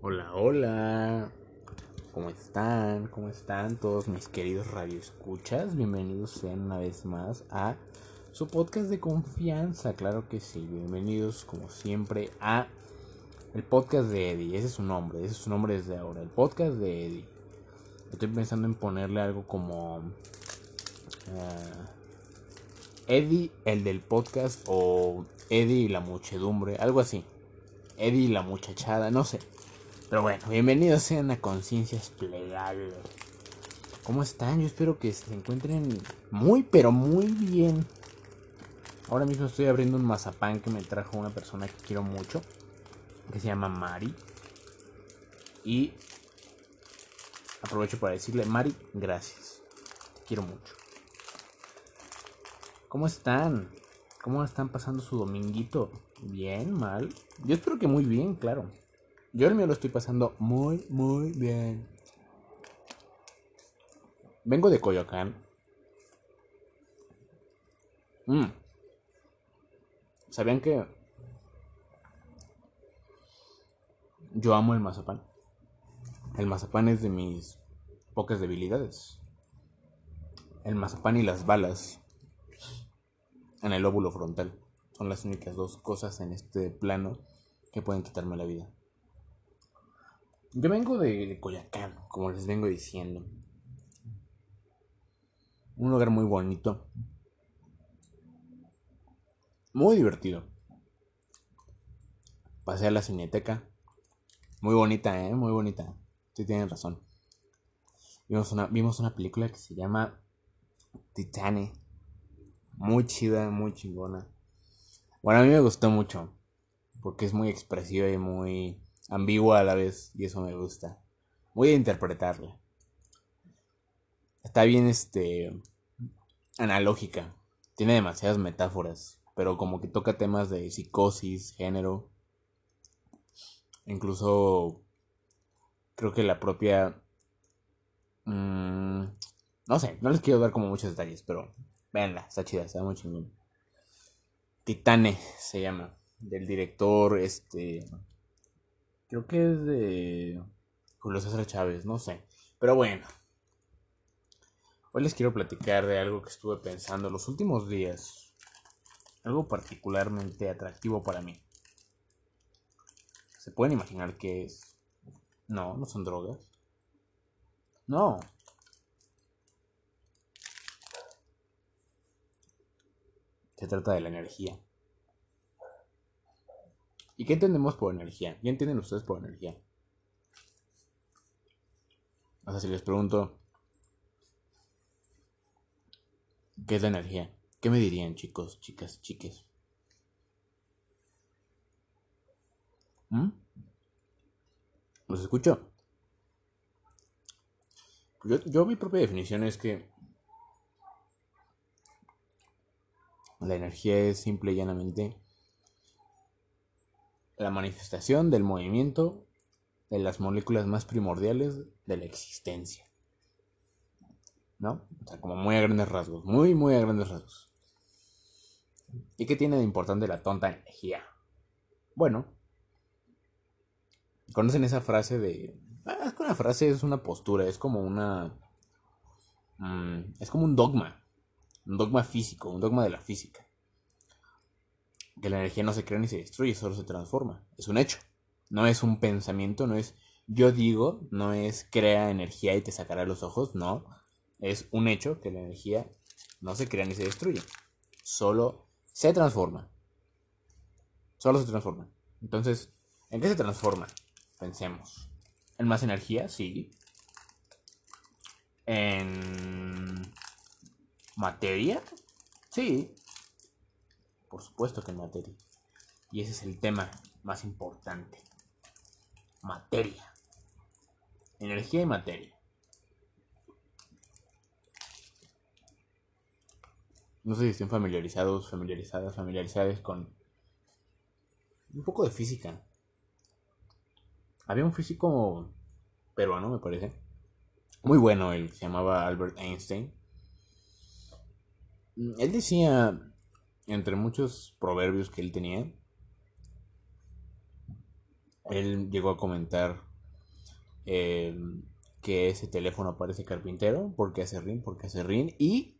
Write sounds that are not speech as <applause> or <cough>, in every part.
Hola, hola. ¿Cómo están? ¿Cómo están todos mis queridos radioescuchas? Bienvenidos sean una vez más a su podcast de confianza, claro que sí. Bienvenidos como siempre a el podcast de Eddie. Ese es su nombre, ese es su nombre desde ahora, el podcast de Eddie. Estoy pensando en ponerle algo como eh, Eddie el del podcast o Eddie y la muchedumbre, algo así. Eddie y la muchachada, no sé. Pero bueno, bienvenidos sean a Conciencias Plegables. ¿Cómo están? Yo espero que se encuentren muy, pero muy bien. Ahora mismo estoy abriendo un mazapán que me trajo una persona que quiero mucho, que se llama Mari. Y aprovecho para decirle, Mari, gracias. Te quiero mucho. ¿Cómo están? ¿Cómo están pasando su dominguito? ¿Bien? ¿Mal? Yo espero que muy bien, claro. Yo el mío lo estoy pasando muy, muy bien. Vengo de Coyoacán. Mm. ¿Sabían que yo amo el mazapán? El mazapán es de mis pocas debilidades. El mazapán y las balas en el óvulo frontal son las únicas dos cosas en este plano que pueden quitarme la vida. Yo vengo de, Coyacán, como les vengo diciendo. Un lugar muy bonito. Muy divertido. Pasé a la cineteca. Muy bonita, ¿eh? Muy bonita. Sí, tienen razón. Vimos una, vimos una película que se llama Titanic. Muy chida, muy chingona. Bueno, a mí me gustó mucho. Porque es muy expresiva y muy ambigua a la vez y eso me gusta. Voy a interpretarla. Está bien este analógica. Tiene demasiadas metáforas, pero como que toca temas de psicosis, género. Incluso creo que la propia mmm, no sé, no les quiero dar como muchos detalles, pero véanla, está chida, está muy chingón. Titane se llama, del director este Creo que es de Julio César Chávez, no sé. Pero bueno. Hoy les quiero platicar de algo que estuve pensando los últimos días. Algo particularmente atractivo para mí. ¿Se pueden imaginar qué es? No, no son drogas. No. Se trata de la energía. ¿Y qué entendemos por energía? ¿Qué entienden ustedes por energía? O sea, si les pregunto, ¿qué es la energía? ¿Qué me dirían, chicos, chicas, chiques? ¿Mm? ¿Los escucho? Yo, yo mi propia definición es que la energía es simple y llanamente la manifestación del movimiento de las moléculas más primordiales de la existencia. ¿No? O sea, como muy a grandes rasgos, muy, muy a grandes rasgos. ¿Y qué tiene de importante la tonta energía? Bueno, ¿conocen esa frase de... Ah, es que una frase es una postura, es como una... Mm, es como un dogma, un dogma físico, un dogma de la física que la energía no se crea ni se destruye, solo se transforma. Es un hecho. No es un pensamiento, no es yo digo, no es crea energía y te sacará los ojos, no. Es un hecho que la energía no se crea ni se destruye. Solo se transforma. Solo se transforma. Entonces, ¿en qué se transforma? Pensemos. ¿En más energía? Sí. ¿En materia? Sí. Por supuesto que materia. Y ese es el tema más importante. Materia. Energía y materia. No sé si estén familiarizados, familiarizadas, familiarizadas con un poco de física. Había un físico peruano, me parece. Muy bueno, él se llamaba Albert Einstein. Él decía entre muchos proverbios que él tenía, él llegó a comentar em, que ese teléfono parece carpintero, porque hace rin, porque hace rin, y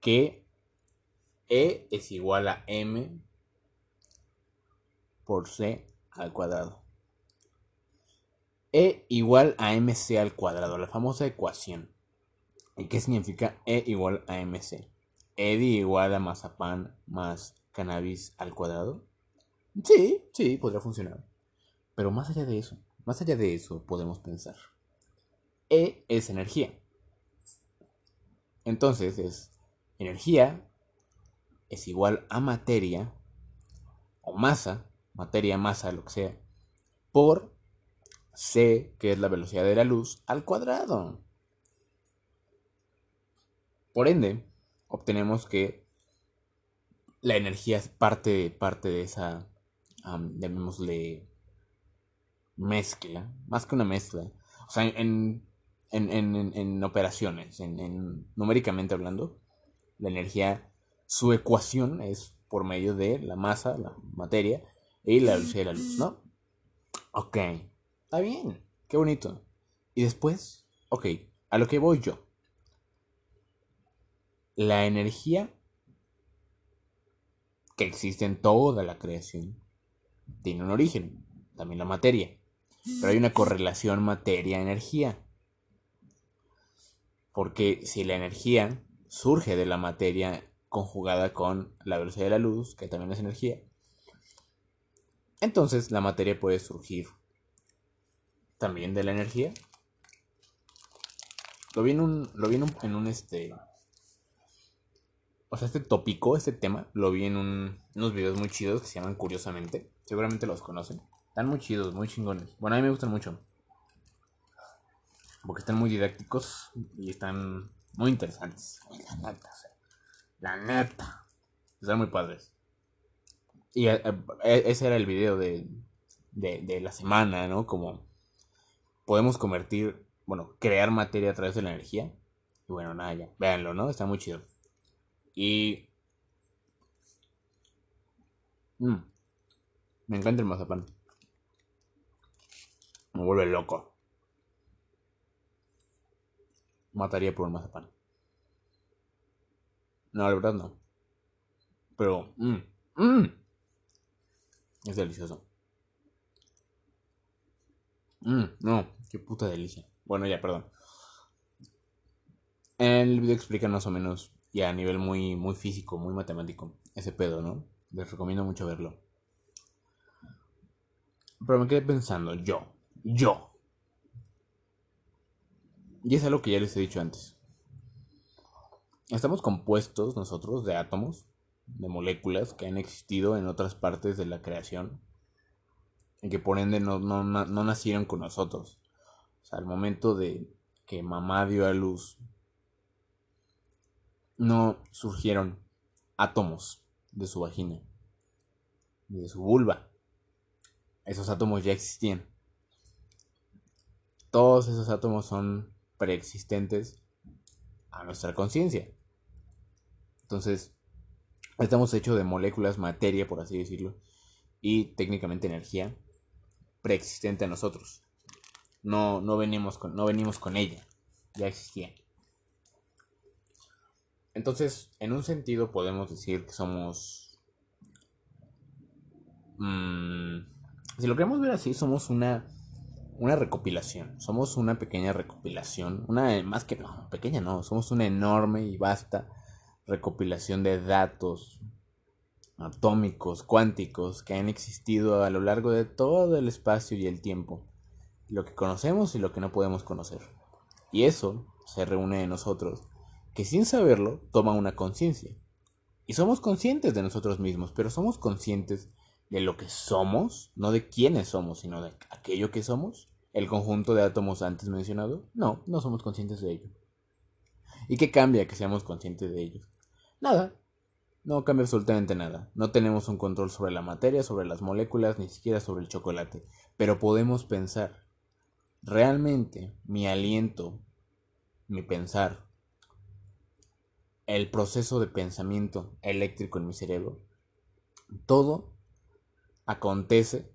que E es igual a M por C al cuadrado. E igual a MC al cuadrado, la famosa ecuación. ¿Y qué significa E igual a MC? ¿Edi igual a mazapán más cannabis al cuadrado? Sí, sí, podría funcionar. Pero más allá de eso, más allá de eso podemos pensar. E es energía. Entonces es energía es igual a materia o masa, materia, masa, lo que sea, por c, que es la velocidad de la luz, al cuadrado. Por ende, obtenemos que la energía es parte, parte de esa, llamémosle, mezcla, más que una mezcla. O sea, en, en, operaciones, en, numéricamente hablando, la energía, su ecuación es por medio de la masa, la materia y la velocidad de la luz, ¿no? Ok, está bien, qué bonito. Y después, ok, a lo que voy yo. La energía que existe en toda la creación tiene un origen, también la materia. Pero hay una correlación materia-energía. Porque si la energía surge de la materia conjugada con la velocidad de la luz, que también es energía, entonces la materia puede surgir también de la energía. Lo vi en un, lo en un este, o sea, este tópico, este tema, lo vi en unos videos muy chidos que se llaman Curiosamente. Seguramente los conocen. Están muy chidos, muy chingones. Bueno, a mí me gustan mucho. Porque están muy didácticos y están muy interesantes. La neta, o sea, la neta. Están muy padres. Y eh, eh, ese era el video de, de, de la semana, ¿no? Como podemos convertir, bueno, crear materia a través de la energía. Y bueno, nada, ya. Véanlo, ¿no? Está muy chido. Y... Mm, me encanta el mazapán. Me vuelve loco. Mataría por un mazapán. No, la verdad no. Pero... Mm, mm, es delicioso. no, qué puta delicia. Bueno, ya, perdón. El video explica más o menos y a nivel muy, muy físico, muy matemático, ese pedo, ¿no? Les recomiendo mucho verlo. Pero me quedé pensando, yo, yo. Y es algo que ya les he dicho antes. Estamos compuestos nosotros de átomos, de moléculas que han existido en otras partes de la creación y que por ende no, no, no nacieron con nosotros. O sea, al momento de que mamá dio a luz no surgieron átomos de su vagina, de su vulva. Esos átomos ya existían. Todos esos átomos son preexistentes a nuestra conciencia. Entonces, estamos hechos de moléculas, materia, por así decirlo, y técnicamente energía preexistente a nosotros. No, no, venimos, con, no venimos con ella, ya existía. Entonces, en un sentido podemos decir que somos... Mm, si lo queremos ver así, somos una, una recopilación. Somos una pequeña recopilación. Una más que no, pequeña no. Somos una enorme y vasta recopilación de datos atómicos, cuánticos, que han existido a lo largo de todo el espacio y el tiempo. Lo que conocemos y lo que no podemos conocer. Y eso se reúne en nosotros que sin saberlo toma una conciencia. Y somos conscientes de nosotros mismos, pero somos conscientes de lo que somos, no de quiénes somos, sino de aquello que somos, el conjunto de átomos antes mencionado. No, no somos conscientes de ello. ¿Y qué cambia que seamos conscientes de ello? Nada. No cambia absolutamente nada. No tenemos un control sobre la materia, sobre las moléculas, ni siquiera sobre el chocolate. Pero podemos pensar. Realmente mi aliento, mi pensar, el proceso de pensamiento eléctrico en mi cerebro, todo acontece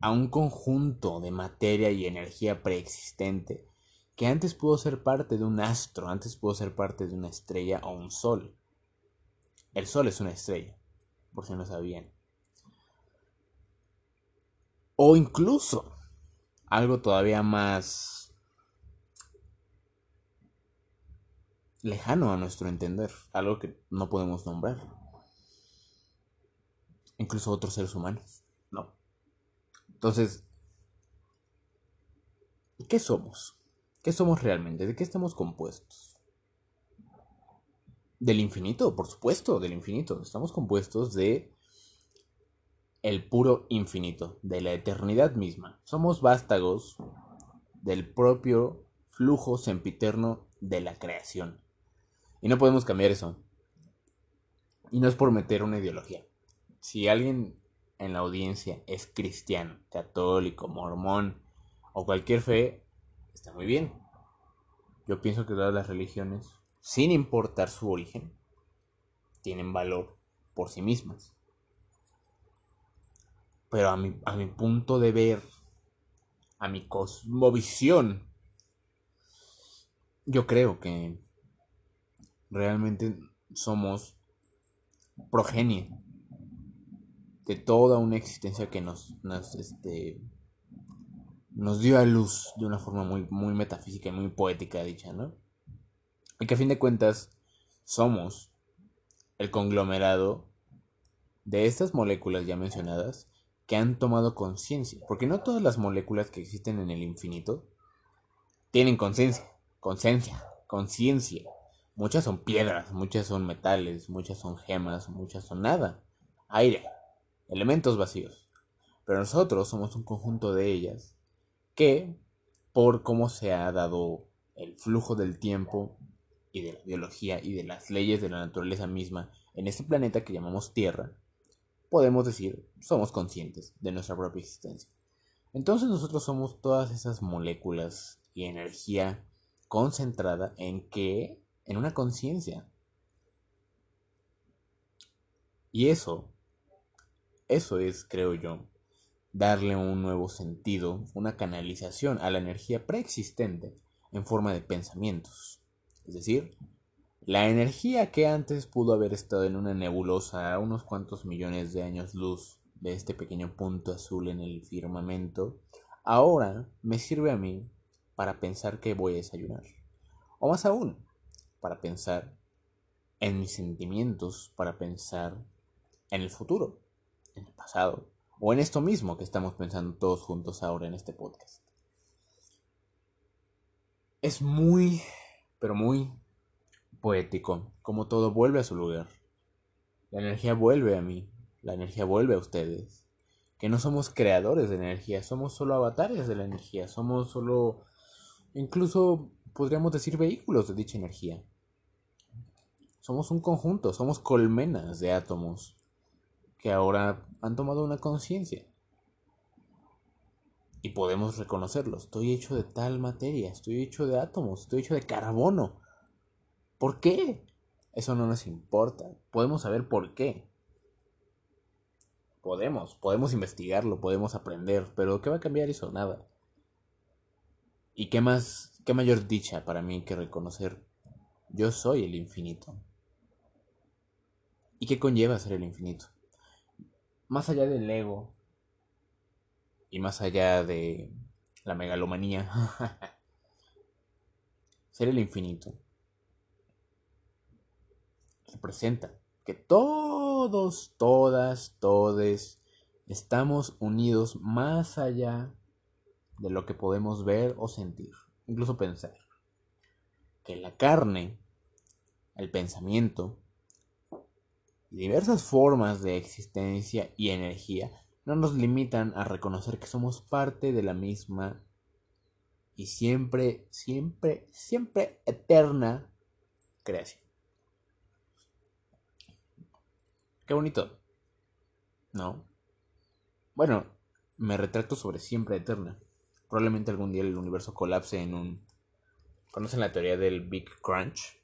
a un conjunto de materia y energía preexistente que antes pudo ser parte de un astro, antes pudo ser parte de una estrella o un sol. El sol es una estrella, por si no sabían. O incluso algo todavía más lejano a nuestro entender, algo que no podemos nombrar. Incluso otros seres humanos, ¿no? Entonces, ¿qué somos? ¿Qué somos realmente? ¿De qué estamos compuestos? Del infinito, por supuesto, del infinito. Estamos compuestos de el puro infinito, de la eternidad misma. Somos vástagos del propio flujo sempiterno de la creación. Y no podemos cambiar eso. Y no es por meter una ideología. Si alguien en la audiencia es cristiano, católico, mormón o cualquier fe, está muy bien. Yo pienso que todas las religiones, sin importar su origen, tienen valor por sí mismas. Pero a mi, a mi punto de ver, a mi cosmovisión, yo creo que realmente somos progenie de toda una existencia que nos, nos este, nos dio a luz de una forma muy, muy metafísica y muy poética dicha, ¿no? Y que a fin de cuentas somos el conglomerado de estas moléculas ya mencionadas que han tomado conciencia, porque no todas las moléculas que existen en el infinito tienen conciencia, conciencia, conciencia. Muchas son piedras, muchas son metales, muchas son gemas, muchas son nada, aire, elementos vacíos. Pero nosotros somos un conjunto de ellas que por cómo se ha dado el flujo del tiempo y de la biología y de las leyes de la naturaleza misma en este planeta que llamamos Tierra, podemos decir, somos conscientes de nuestra propia existencia. Entonces nosotros somos todas esas moléculas y energía concentrada en que en una conciencia. Y eso eso es, creo yo, darle un nuevo sentido, una canalización a la energía preexistente en forma de pensamientos. Es decir, la energía que antes pudo haber estado en una nebulosa a unos cuantos millones de años luz de este pequeño punto azul en el firmamento, ahora me sirve a mí para pensar que voy a desayunar. O más aún, para pensar en mis sentimientos, para pensar en el futuro, en el pasado, o en esto mismo que estamos pensando todos juntos ahora en este podcast. Es muy, pero muy poético, como todo vuelve a su lugar. La energía vuelve a mí, la energía vuelve a ustedes. Que no somos creadores de energía, somos solo avatares de la energía, somos solo, incluso podríamos decir vehículos de dicha energía. Somos un conjunto, somos colmenas de átomos que ahora han tomado una conciencia. Y podemos reconocerlo. Estoy hecho de tal materia, estoy hecho de átomos, estoy hecho de carbono. ¿Por qué? Eso no nos importa. Podemos saber por qué. Podemos, podemos investigarlo, podemos aprender, pero ¿qué va a cambiar eso? Nada. ¿Y qué más, qué mayor dicha para mí que reconocer yo soy el infinito? ¿Y qué conlleva ser el infinito? más allá del ego y más allá de la megalomanía, <laughs> ser el infinito representa que todos, todas, todes estamos unidos más allá de lo que podemos ver o sentir, incluso pensar. Que la carne, el pensamiento, diversas formas de existencia y energía no nos limitan a reconocer que somos parte de la misma y siempre, siempre, siempre eterna creación. Qué bonito. ¿No? Bueno, me retracto sobre siempre eterna. Probablemente algún día el universo colapse en un... ¿Conocen la teoría del Big Crunch?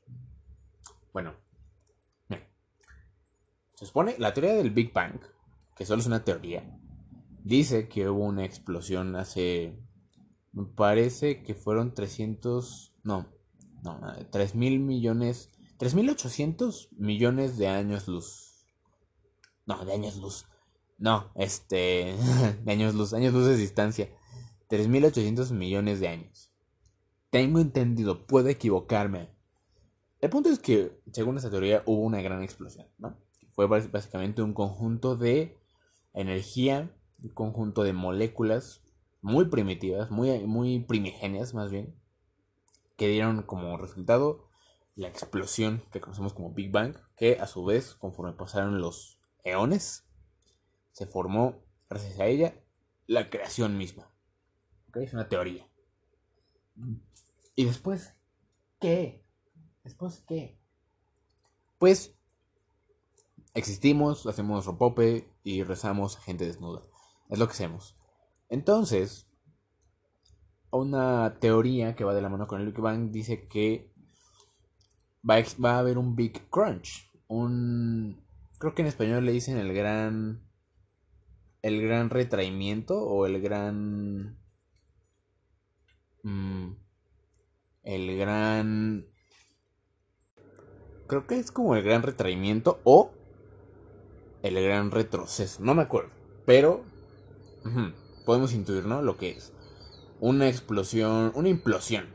Bueno, se supone, la teoría del Big Bang, que solo es una teoría, dice que hubo una explosión hace, me parece que fueron 300, no, no, 3 mil millones, 3.800 millones de años luz. No, de años luz. No, este, <laughs> de años luz, años luz de distancia. 3.800 millones de años. Tengo entendido, puedo equivocarme. El punto es que, según esta teoría, hubo una gran explosión, ¿no? Fue básicamente un conjunto de energía, un conjunto de moléculas muy primitivas, muy, muy primigenias más bien, que dieron como resultado la explosión que conocemos como Big Bang, que a su vez, conforme pasaron los eones, se formó, gracias a ella, la creación misma. Es una teoría. ¿Y después qué? ¿Después qué? Pues existimos, hacemos ropope y rezamos gente desnuda. Es lo que hacemos. Entonces, una teoría que va de la mano con el Big Bang dice que va a, va a haber un Big Crunch. Un. Creo que en español le dicen el gran. El gran retraimiento o el gran. Mm, el gran. Creo que es como el gran retraimiento o el gran retroceso. No me acuerdo. Pero. podemos intuir, ¿no? Lo que es. Una explosión. Una implosión.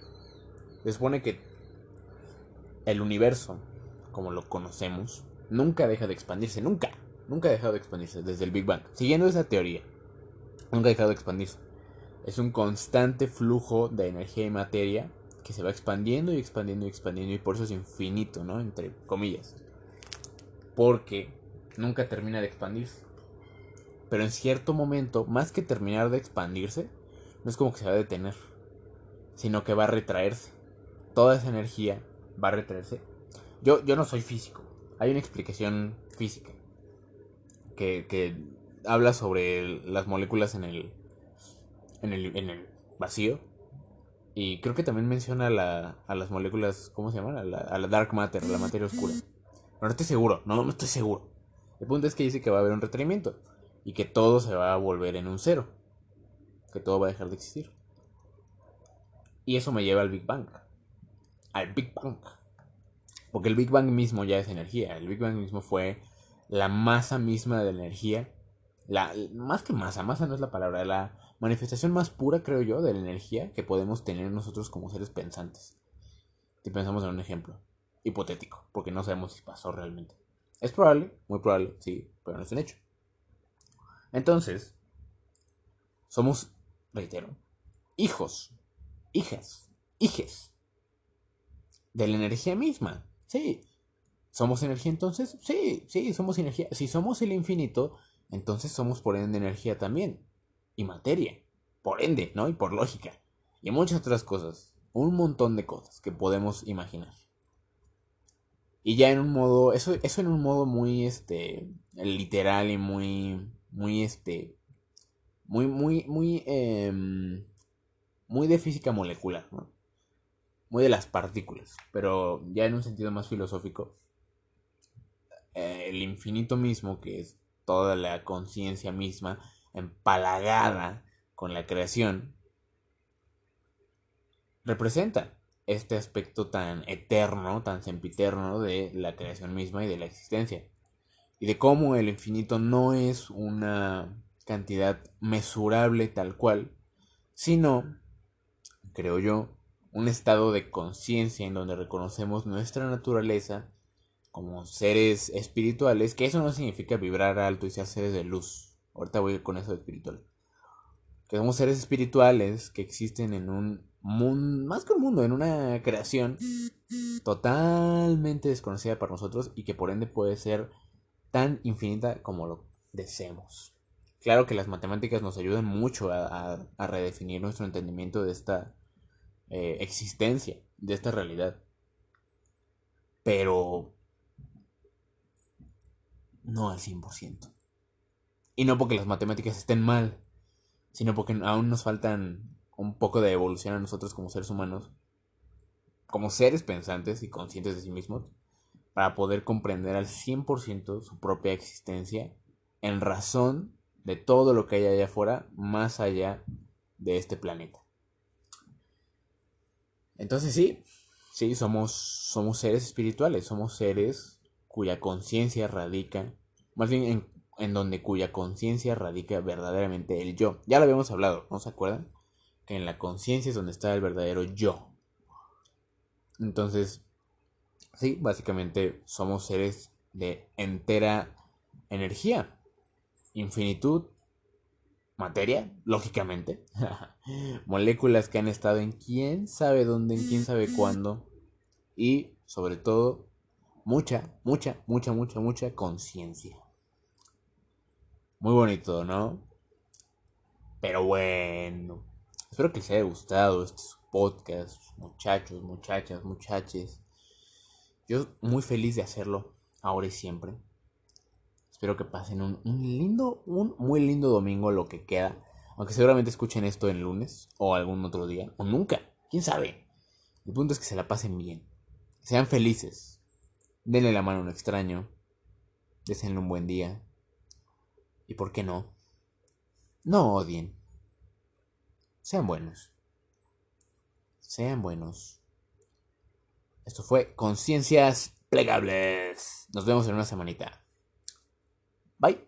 Se supone que el universo, como lo conocemos, nunca deja de expandirse. Nunca. Nunca ha dejado de expandirse desde el Big Bang. Siguiendo esa teoría. Nunca ha dejado de expandirse. Es un constante flujo de energía y materia que se va expandiendo y expandiendo y expandiendo y por eso es infinito, ¿no? Entre comillas. Porque nunca termina de expandirse. Pero en cierto momento, más que terminar de expandirse, no es como que se va a detener, sino que va a retraerse. Toda esa energía va a retraerse. Yo, yo no soy físico. Hay una explicación física que, que habla sobre las moléculas en el, en el, en el vacío y creo que también menciona la, a las moléculas, ¿cómo se llaman? A la, dark matter, a la materia oscura. Pero no estoy seguro, no, no estoy seguro. El punto es que dice que va a haber un retraimiento y que todo se va a volver en un cero. Que todo va a dejar de existir. Y eso me lleva al Big Bang. Al Big Bang. Porque el Big Bang mismo ya es energía. El Big Bang mismo fue la masa misma de la energía. La, más que masa, masa no es la palabra, la manifestación más pura, creo yo, de la energía que podemos tener nosotros como seres pensantes. Si pensamos en un ejemplo hipotético, porque no sabemos si pasó realmente. Es probable, muy probable, sí, pero no es un hecho. Entonces, somos, reitero, hijos, hijas, hijes de la energía misma. Sí. ¿Somos energía entonces? Sí, sí, somos energía. Si somos el infinito, entonces somos por ende energía también y materia. Por ende, ¿no? Y por lógica. Y muchas otras cosas. Un montón de cosas que podemos imaginar. Y ya en un modo, eso, eso en un modo muy, este, literal y muy, muy, este, muy, muy, muy, em, muy de física molecular, ¿no? Muy de las partículas. Pero ya en un sentido más filosófico, eh, el infinito mismo, que es toda la conciencia misma, empalagada con la creación, representa este aspecto tan eterno, tan sempiterno de la creación misma y de la existencia. Y de cómo el infinito no es una cantidad mesurable tal cual, sino, creo yo, un estado de conciencia en donde reconocemos nuestra naturaleza como seres espirituales, que eso no significa vibrar alto y ser seres de luz, Ahorita voy con eso de espiritual. Que somos seres espirituales que existen en un mundo, más que un mundo, en una creación totalmente desconocida para nosotros y que por ende puede ser tan infinita como lo deseemos. Claro que las matemáticas nos ayudan mucho a, redefinir nuestro entendimiento de esta eh, existencia, de esta realidad. Pero no al 100%. Y no porque las matemáticas estén mal, sino porque aún nos faltan un poco de evolución a nosotros como seres humanos, como seres pensantes y conscientes de sí mismos, para poder comprender al 100% su propia existencia en razón de todo lo que hay allá afuera, más allá de este planeta. Entonces sí, sí, somos, somos seres espirituales, somos seres cuya conciencia radica, más bien en, en donde cuya conciencia radica verdaderamente el yo. Ya lo habíamos hablado, ¿no se acuerdan? Que en la conciencia es donde está el verdadero yo. Entonces, sí, básicamente somos seres de entera energía, infinitud, materia, lógicamente, <laughs> moléculas que han estado en quién sabe dónde, en quién sabe cuándo, y sobre todo, mucha, mucha, mucha, mucha, mucha conciencia. Muy bonito, ¿no? Pero bueno, espero que les haya gustado este podcast, muchachos, muchachas, muchaches. Yo muy feliz de hacerlo, ahora y siempre. Espero que pasen un, lindo, un muy lindo domingo lo que queda. Aunque seguramente escuchen esto el lunes o algún otro día. O nunca. ¿Quién sabe? El punto es que se la pasen bien. Sean felices. Denle la mano a un extraño. Deseenle un buen día. Y por qué no. No odien. Sean buenos. Sean buenos. Esto fue Conciencias Plegables. Nos vemos en una semanita. Bye.